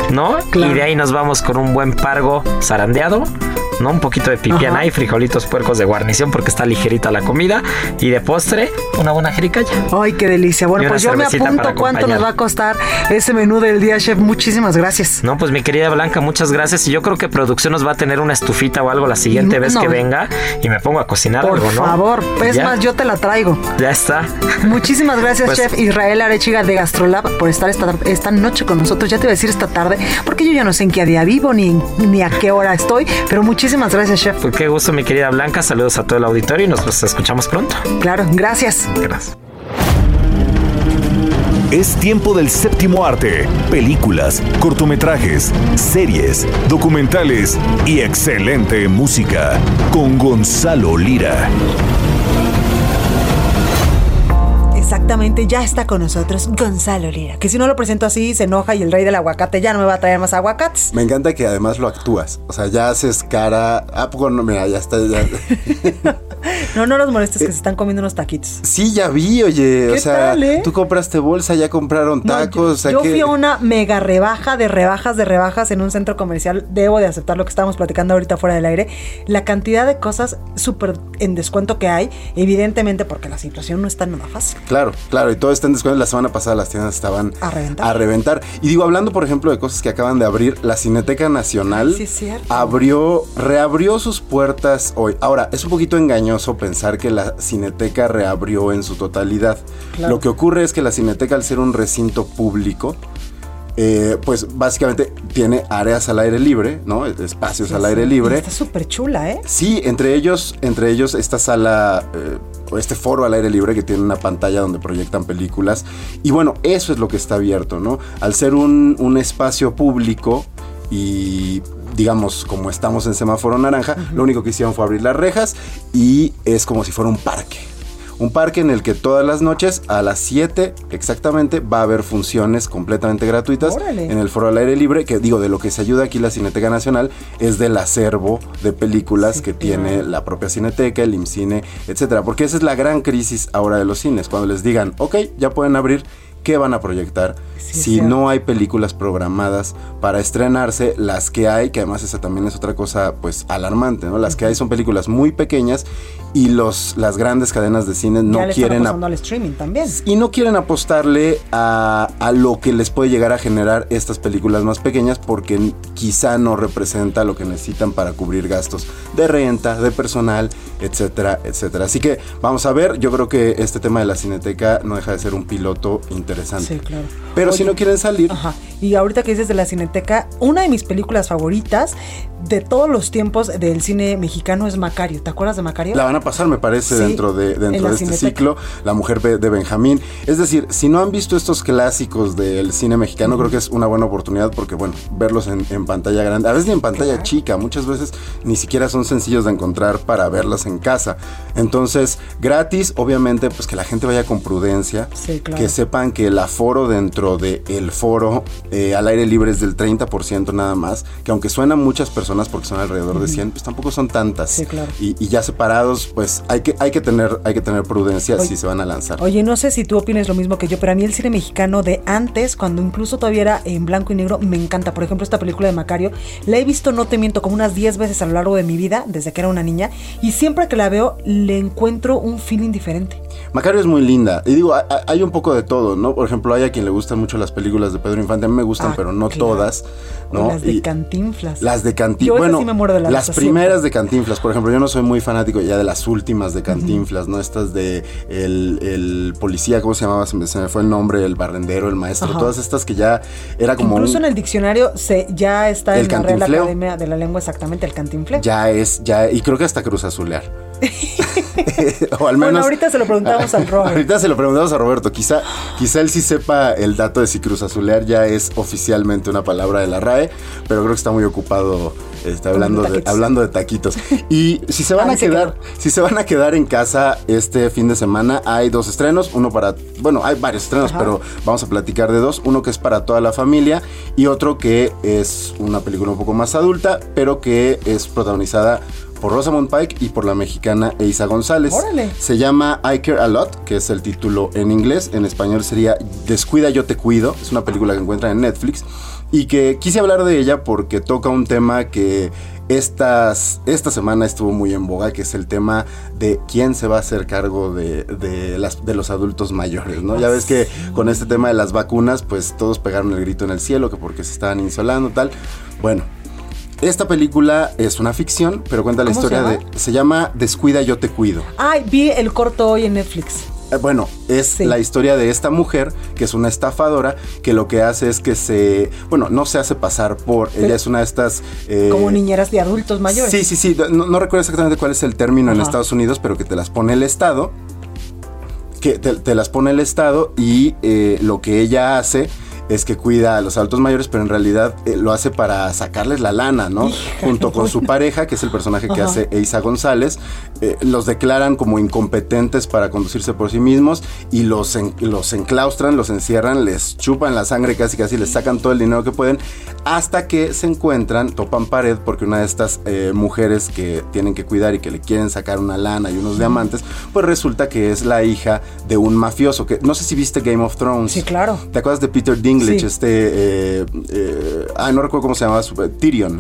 ¿no? Y de ahí nos vamos con un buen pargo zarandeado. ¿No? Un poquito de pipiana Ajá. y frijolitos puercos de guarnición porque está ligerita la comida. Y de postre, una buena jericaya. Ay, qué delicia. Bueno, pues yo me apunto cuánto nos va a costar ese menú del día, chef. Muchísimas gracias. No, pues mi querida Blanca, muchas gracias. Y yo creo que producción nos va a tener una estufita o algo la siguiente No, vez que venga y me pongo a cocinar Por algo, ¿no? favor, es Ya, más, yo te la traigo. Ya está. Muchísimas gracias, Pues- chef Israel Arechiga de Gastrolab, por estar esta, esta noche con nosotros. Ya te iba a decir esta tarde, porque yo ya no sé en qué día vivo ni, ni a qué hora estoy, pero muchísimas gracias, chef. Pues qué gusto, mi querida Blanca. Saludos a todo el auditorio y nos pues, escuchamos pronto. Claro, gracias. Gracias. Es tiempo del séptimo arte. Películas, cortometrajes, series, documentales y excelente música. Con Gonzalo Lira. Exactamente, ya está con nosotros Gonzalo Lira, que si no lo presento así se enoja y el rey del aguacate ya no me va a traer más aguacates. Me encanta que además lo actúas. O sea, ya haces cara. Ah, poco no, mira, ya está. ya- No, no los molestes que se están comiendo unos taquitos. Sí, ya vi, oye. O ¿Qué sea, tal, eh? tú compraste bolsa, ya compraron No, tacos. yo o sea, yo que- fui a una mega rebaja de rebajas de rebajas en un centro comercial. Debo de aceptar lo que estábamos platicando ahorita fuera del aire. La cantidad de cosas súper en descuento que hay, evidentemente porque la situación no está nada fácil. Claro, claro, y todo está en descuento. La semana pasada las tiendas estaban A reventar. a reventar. Y digo, hablando, por ejemplo, de cosas que acaban de abrir, la Cineteca Nacional Sí, es cierto. abrió, reabrió sus puertas hoy. Ahora, es un poquito engañoso pensar que la Cineteca reabrió en su totalidad. Claro. Lo que ocurre es que la Cineteca, al ser un recinto público, eh, pues básicamente tiene áreas al aire libre, ¿no? Espacios al aire libre. Está súper chula, ¿eh? Sí, entre ellos, entre ellos esta sala eh, o este foro al aire libre que tiene una pantalla donde proyectan películas. Y bueno, eso es lo que está abierto, ¿no? Al ser un, un espacio público y digamos como estamos en semáforo naranja, lo único que hicieron fue abrir las rejas y es como si fuera un parque. Un parque en el que todas las noches a las 7 exactamente va a haber funciones completamente gratuitas Órale. en el foro al aire libre, que digo, de lo que se ayuda aquí la Cineteca Nacional es del acervo de películas que tiene la propia Cineteca, el IMCINE, etcétera. Porque esa es la gran crisis ahora de los cines, cuando les digan, ok, ya pueden abrir, ¿qué van a proyectar? Sí, si cierto. no hay películas programadas para estrenarse, las que hay, que además esa también es otra cosa pues alarmante, ¿no? Las que hay son películas muy pequeñas y los, las grandes cadenas de cine no quieren al streaming también. y no quieren apostarle a, a lo que les puede llegar a generar estas películas más pequeñas porque quizá no representa lo que necesitan para cubrir gastos de renta, de personal, etcétera, etcétera. Así que vamos a ver, yo creo que este tema de la cineteca no deja de ser un piloto interesante. Sí, claro. Pero si no quieren salir, Ajá. Y ahorita que dices de la Cineteca, una de mis películas favoritas de todos los tiempos del cine mexicano es Macario. ¿Te acuerdas de Macario? La van a pasar, me parece, Sí, dentro de, en dentro de este Cineteca. ciclo, La Mujer de Benjamín. Es decir, si no han visto estos clásicos del cine mexicano, creo que es una buena oportunidad porque, bueno, verlos en, en pantalla grande, a veces ni en pantalla chica, muchas veces ni siquiera son sencillos de encontrar para verlas en casa. Entonces, gratis, obviamente, pues que la gente vaya con prudencia, Sí, claro. que sepan que el aforo dentro del foro eh, al aire libre es del 30% nada más, que aunque suenan muchas personas porque son alrededor de 100, pues tampoco son tantas. Sí, claro. Y, y ya separados, pues hay que, hay que, tener, hay que tener prudencia Oye, si se van a lanzar. Oye, no sé si tú opines lo mismo que yo, pero a mí el cine mexicano de antes, cuando incluso todavía era en blanco y negro, me encanta. Por ejemplo, esta película de Macario, la he visto, no te miento, como unas 10 veces a lo largo de mi vida, desde que era una niña, y siempre que la veo, le encuentro un feeling diferente. Macario es muy linda. Y digo, hay, un poco de todo, ¿no? Por ejemplo, hay a quien le gustan mucho las películas de Pedro Infante. A mí me gustan, Ah, pero no claro. todas. O ¿no? las de Y- Cantinflas. Las de Cantinflas. Bueno, sí me muero de la las primeras de Cantinflas, por ejemplo, yo no soy muy fanático ya de las últimas de Cantinflas, ¿no? Estas de el, el policía, ¿cómo se llamaba? Se me, se me fue el nombre, el barrendero, el maestro, Ajá. todas estas que ya era como Incluso un- en el diccionario se, ya está El en la Real. Academia de la Lengua exactamente el cantinfleo. ya es, ya, y creo que hasta Cruz Azulear. o al Bueno, menos. ahorita se lo preguntamos al Robert. Ahorita se lo preguntamos a Roberto. Quizá, quizá él sí sepa el dato de si Cruz Azulear ya es oficialmente una palabra de la RAE, pero creo que está muy ocupado este, hablando, de, taquitos. hablando de taquitos. Y si se van Ah, a quedar, si se van a quedar en casa este fin de semana, hay dos estrenos, uno para, bueno, hay varios estrenos, Ajá. pero vamos a platicar de dos, uno que es para toda la familia y otro que es una película un poco más adulta, pero que es protagonizada por Rosamund Pike y por la mexicana Eiza González. Órale. Se llama I Care A Lot, que es el título en inglés. En español sería Descuida, yo te cuido. Es una película que encuentran en Netflix. Y que quise hablar de ella porque toca un tema que estas, esta semana estuvo muy en boga, que es el tema de quién se va a hacer cargo de, de las, de los adultos mayores, ¿no? Ya ves que con este tema de las vacunas, pues todos pegaron el grito en el cielo, que porque se estaban insolando, tal. Bueno, esta película es una ficción, pero cuenta la ¿Cómo se historia de... Se llama Descuida, yo te cuido. Ay, vi el corto hoy en Netflix. Eh, Bueno, es Sí. la historia de esta mujer que es una estafadora que lo que hace es que se, bueno, no se hace pasar por, ella es una de estas... eh, Como niñeras de adultos mayores. Sí, sí, sí, no, no recuerdo exactamente cuál es el término en. Estados Unidos, pero que te las pone el Estado, que te, te las pone el Estado y eh, lo que ella hace es que cuida a los adultos mayores, pero en realidad eh, lo hace para sacarles la lana, ¿no? Junto con su pareja, que es el personaje que Ajá. hace Eiza González, eh, los declaran como incompetentes para conducirse por sí mismos y los, en- los enclaustran, los encierran, les chupan la sangre casi casi, les sacan todo el dinero que pueden, hasta que se encuentran, topan pared, porque una de estas eh, mujeres que tienen que cuidar y que le quieren sacar una lana y unos diamantes, pues resulta que es la hija de un mafioso, que no sé si viste Game of Thrones. Sí, claro. ¿Te acuerdas de Peter Dinklage? Sí. Este. eh, eh, ah, no recuerdo cómo se llamaba. su- Tyrion.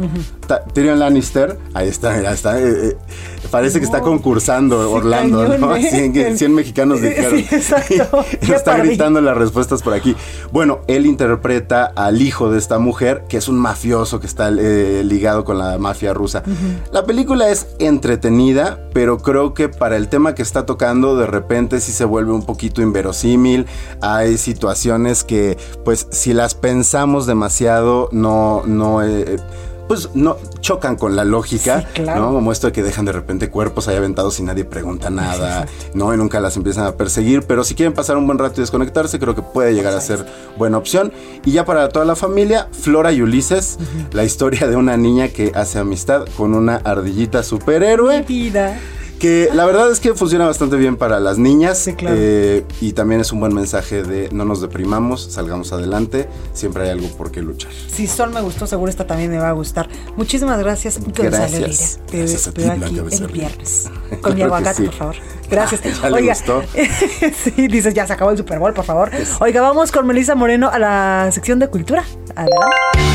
Tyrion Lannister. Ahí está, mira, está. eh, eh, parece que está concursando Orlando, cañón, ¿no? ¿eh? 100, 100 mexicanos dijeron. Sí, exacto. Está gritando las respuestas por aquí. Bueno, él interpreta al hijo de esta mujer, que es un mafioso que está eh, ligado con la mafia rusa. La película es entretenida, pero creo que para el tema que está tocando, de repente sí se vuelve un poquito inverosímil. Hay situaciones que, pues, si las pensamos demasiado, no, no. eh, pues no chocan con la lógica, Sí, claro. ¿no? Como esto de que dejan de repente cuerpos ahí aventados y nadie pregunta nada, ¿no? Y nunca las empiezan a perseguir. Pero si quieren pasar un buen rato y desconectarse, creo que puede llegar a ser buena opción. Y ya para toda la familia, Flora y Ulises, la historia de una niña que hace amistad con una ardillita superhéroe. Vida. Que la verdad es que funciona bastante bien para las niñas. Sí, claro. eh, y también es un buen mensaje de no nos deprimamos, salgamos adelante. Siempre hay algo por qué luchar. Si Sol me gustó, seguro esta también me va a gustar. Muchísimas gracias, Gracias. Te Gracias a ti, aquí Blanca el viernes. Claro Con mi aguacate, sí. por favor. Gracias. Ya le gustó. sí, dices, ya se acabó el Super Bowl, por favor. Oiga, vamos con Melissa Moreno a la sección de cultura. Adelante.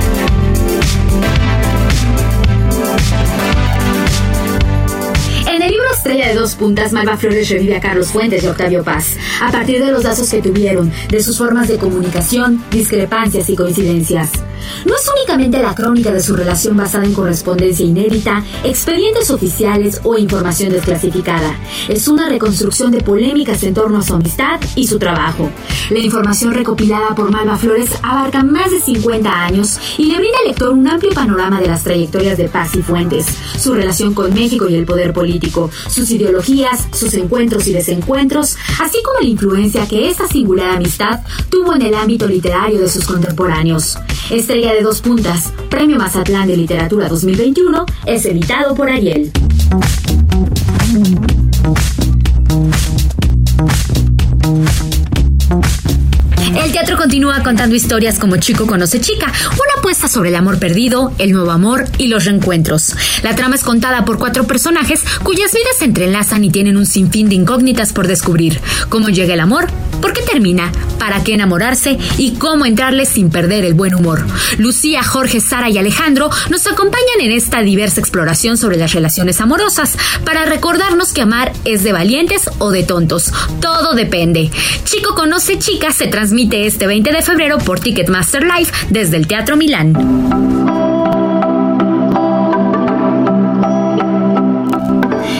Estrella de dos puntas, Malva Flores revive a Carlos Fuentes y Octavio Paz, a partir de los lazos que tuvieron, de sus formas de comunicación, discrepancias y coincidencias. No es únicamente la crónica de su relación basada en correspondencia inédita, expedientes oficiales o información desclasificada. Es una reconstrucción de polémicas en torno a su amistad y su trabajo. La información recopilada por Malva Flores abarca más de 50 años y le brinda al lector un amplio panorama de las trayectorias de Paz y Fuentes, su relación con México y el poder político, sus ideologías, sus encuentros y desencuentros, así como la influencia que esta singular amistad tuvo en el ámbito literario de sus contemporáneos. Estrella de dos puntas, Premio Mazatlán de Literatura 2021, es editado por Ariel. El teatro continúa contando historias como Chico conoce chica, una apuesta sobre el amor perdido, el nuevo amor y los reencuentros. La trama es contada por cuatro personajes cuyas vidas se entrelazan y tienen un sinfín de incógnitas por descubrir. Cómo llega el amor, por qué termina, para qué enamorarse y cómo entrarle sin perder el buen humor. Lucía, Jorge, Sara y Alejandro nos acompañan en esta diversa exploración sobre las relaciones amorosas para recordarnos que amar es de valientes o de tontos. Todo depende. Chico conoce chicas se transmite este 20 de febrero por Ticketmaster Live desde el Teatro Milán.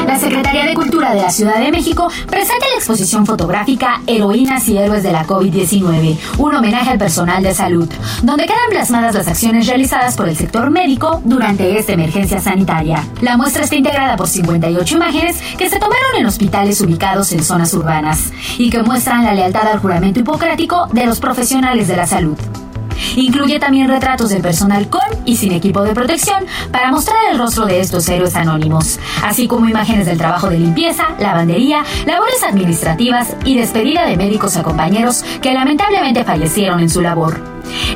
La Secretaría de Cultura de la Ciudad de México presenta la exposición fotográfica Heroínas y Héroes de la COVID-19, un homenaje al personal de salud, donde quedan plasmadas las acciones realizadas por el sector médico durante esta emergencia sanitaria. La muestra está integrada por 58 imágenes que se tomaron en hospitales ubicados en zonas urbanas y que muestran la lealtad al juramento hipocrático de los profesionales de la salud. Incluye también retratos del personal con y sin equipo de protección para mostrar el rostro de estos héroes anónimos, así como imágenes del trabajo de limpieza, lavandería, labores administrativas y despedida de médicos a compañeros que lamentablemente fallecieron en su labor.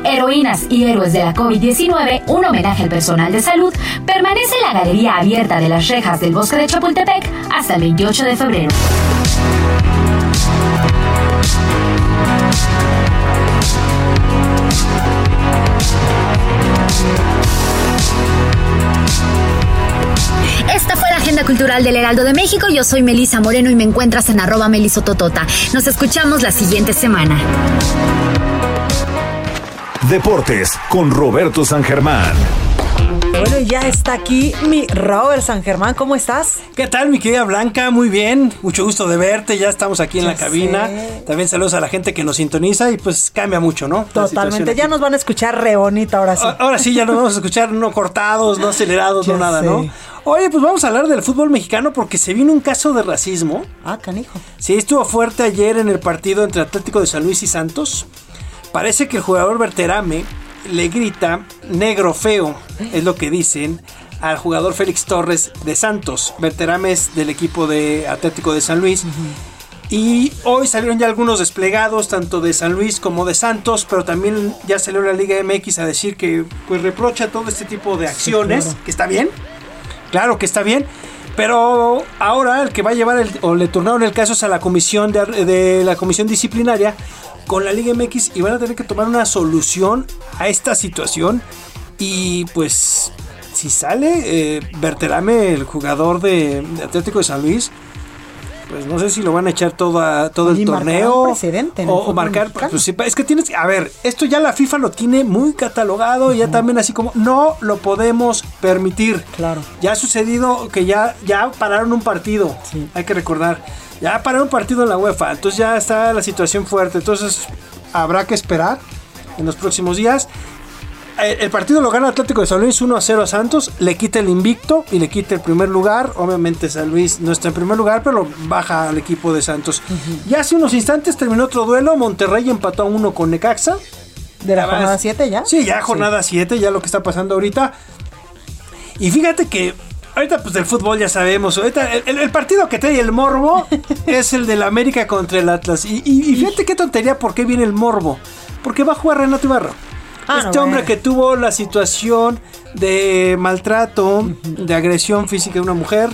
Heroínas y héroes de la COVID-19, un homenaje al personal de salud, permanece en la galería abierta de las rejas del bosque de Chapultepec hasta el 28 de febrero. Cultural del Heraldo de México. Yo soy Melisa Moreno y me encuentras en arroba melisototota. Nos escuchamos la siguiente semana. Deportes con Roberto San Germán. Bueno, ya está aquí mi Robert San Germán. ¿Cómo estás? ¿Qué tal, mi querida Blanca? Muy bien. Mucho gusto de verte. Ya estamos aquí en Ya la cabina. sé. También saludos a la gente que nos sintoniza y pues cambia mucho, ¿no? Totalmente. Ya nos van a escuchar re bonita ahora sí. Ahora sí, ya nos vamos a escuchar no cortados, no acelerados, Ya no nada, sé. ¿no? Oye, pues vamos a hablar del fútbol mexicano porque se vino un caso de racismo. Ah, canijo. Sí, estuvo fuerte ayer en el partido entre Atlético de San Luis y Santos. Parece que el jugador Berterame le grita negro feo, es lo que dicen, al jugador Félix Torres de Santos. Berterame es del equipo de Atlético de San Luis. Y hoy salieron ya algunos desplegados, tanto de San Luis como de Santos, pero también ya salió la Liga MX a decir que pues reprocha todo este tipo de acciones, claro. que está bien, claro que está bien, pero ahora el que va a llevar el, o le turnaron el caso es a la comisión de la comisión disciplinaria con la Liga MX y van a tener que tomar una solución a esta situación y pues si sale eh, Berterame, el jugador de, de Atlético de San Luis, pues no sé si lo van a echar todo, a- todo el Y torneo. un precedente en el o, marcar. pues, sí, es que tienes. A ver, esto ya la FIFA lo tiene muy catalogado. y Ya también así como. No lo podemos permitir. Claro. Ya ha sucedido que ya, ya pararon un partido. Hay que recordar. Ya pararon un partido en la UEFA. Entonces ya está la situación fuerte. Entonces habrá que esperar en los próximos días. Eh, El partido lo gana Atlético de San Luis 1 a 0 a Santos, le quita el invicto y le quita el primer lugar. Obviamente San Luis no está en primer lugar, pero baja al equipo de Santos. Ya hace unos instantes terminó otro duelo, Monterrey empató a uno con Necaxa. ¿De la Además- jornada 7 ya? Sí, ya jornada 7, ya lo que está pasando ahorita. Y fíjate que ahorita pues del fútbol ya sabemos, ahorita el, partido que trae el morbo es el del América contra el Atlas. Y, y- y fíjate qué tontería, ¿por qué viene el morbo? Porque va a jugar Renato Ibarra. Ah, este no, hombre que tuvo la situación de maltrato, de agresión física de una mujer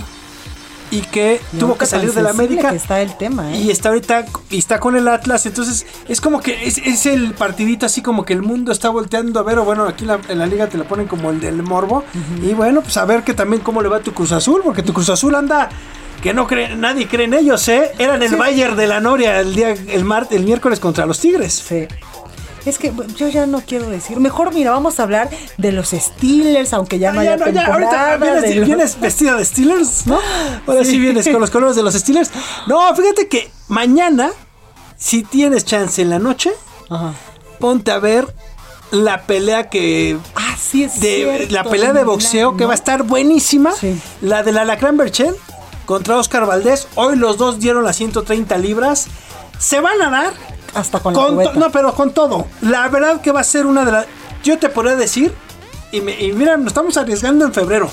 y que tuvo que tan salir de la América que está el tema, ¿eh? y está ahorita y está con el Atlas, entonces es como que es, es el partidito así como que el mundo está volteando a ver, o bueno, aquí la- en la liga te lo ponen como el del morbo, y bueno, pues a ver que también cómo le va a tu Cruz Azul, porque tu Cruz Azul anda que no cree, nadie cree en ellos, ¿eh? Eran el Sí. Bayern de la Noria el día el mar, el miércoles contra los Tigres. Sí. Es que yo ya no quiero decir. Mejor, mira, vamos a hablar de los Steelers, aunque ya no Ah, ya haya no, ya, temporada. ahorita vienes, los- vienes vestida de Steelers, ¿no? Ahora sí. vienes con los colores de los Steelers. No, fíjate que mañana, si tienes chance en la noche, Ajá. ponte a ver la pelea que. Ah, sí, es de, cierto, La pelea de boxeo que ¿no? va a estar buenísima. Sí. La de la Alacrán Berchel contra Oscar Valdés. Hoy los dos dieron las 130 libras. Se van a dar. Hasta con no, pero con todo. La verdad que va a ser una de las. Yo te podría decir. Y, me- y mira, nos estamos arriesgando en febrero.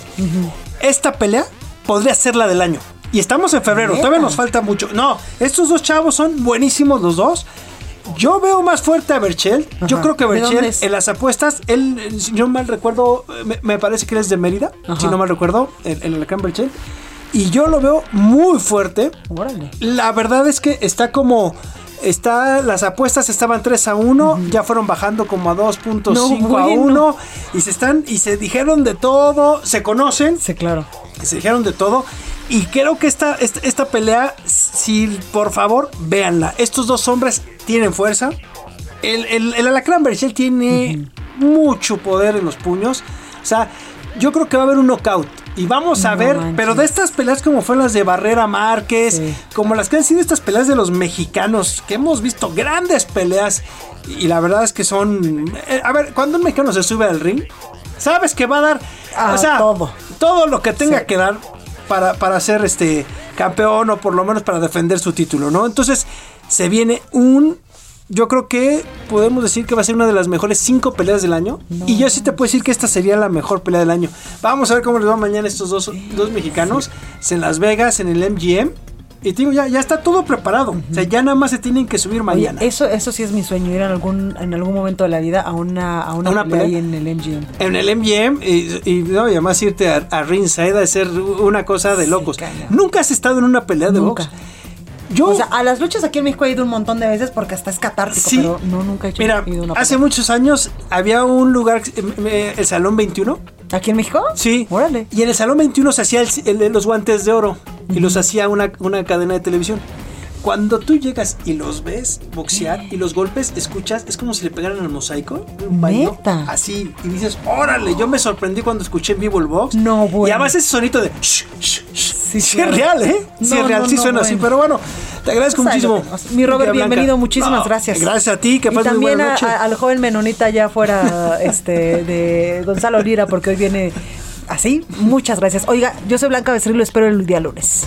Esta pelea podría ser la del año. Y estamos en febrero. Todavía nos falta mucho. No, estos dos chavos son buenísimos los dos. Yo veo más fuerte a Berchel. Yo creo que ¿De dónde Berchel en las apuestas, él, si no mal recuerdo, me, me parece que él es de Mérida, Ajá. si no mal recuerdo, el, el Alacrán Berchel. Y yo lo veo muy fuerte. Órale. La verdad es que está como. Está, las apuestas estaban 3 a 1, ya fueron bajando como a 2.5 No, a bueno. 1 y se están y se dijeron de todo, se conocen, Sí, claro. se dijeron de todo y creo que esta, esta, esta pelea, si por favor, véanla. Estos dos hombres tienen fuerza. El, el, el Alacrán Berchel tiene mucho poder en los puños. O sea, yo creo que va a haber un knockout. Y vamos a No ver, manches. pero de estas peleas como fueron las de Barrera Márquez, como las que han sido estas peleas de los mexicanos, que hemos visto grandes peleas. Y la verdad es que son... eh, a ver, cuando un mexicano se sube al ring, sabes que va a dar... Ah, o sea, todo. todo lo que tenga Sí. que dar para, para ser este campeón o por lo menos para defender su título, ¿no? Entonces se viene un... Yo creo que podemos decir que va a ser una de las mejores cinco peleas del año. y yo sí te puedo decir que esta sería la mejor pelea del año. Vamos a ver cómo les va mañana estos dos, dos mexicanos en Las Vegas, en el MGM. Y te digo, ya, ya está todo preparado. O sea, ya nada más se tienen que subir Oye, mañana. eso, eso sí es mi sueño, ir en algún, en algún momento de la vida a una, a una, ¿A una pelea en el MGM. en el MGM y, y, no, y además irte a, a ringside a hacer una cosa de locos. Nunca has estado en una pelea de box. Yo, O sea, a las luchas aquí en México he ido un montón de veces porque hasta es catártico, Sí. pero no, nunca he hecho mira, ido una hace muchos años había un lugar, eh, eh, el Salón 21. ¿Aquí en México? Sí. Órale. Y en el Salón 21 se hacía el, los guantes de oro y los hacía una, una cadena de televisión. Cuando tú llegas y los ves boxear y los golpes escuchas, es como si le pegaran al mosaico. un baño, Neta. Así. Y dices, órale, yo me sorprendí cuando escuché en vivo el box. No, bueno. Y además ese sonito de... shh, shh, shh, Sí, Sí, es real, ¿eh? Sí, No, es real, no, sí suena así. bueno. Pero bueno, te agradezco Pues muchísimo. tenemos. Mi Robert, bienvenido, muchísimas gracias. Gracias a ti, que y pases muy también buena a- noche. a- al joven menonita ya fuera este, de Gonzalo Lira, porque hoy viene así. Muchas gracias. Oiga, yo soy Blanca Becerril, lo espero el día lunes.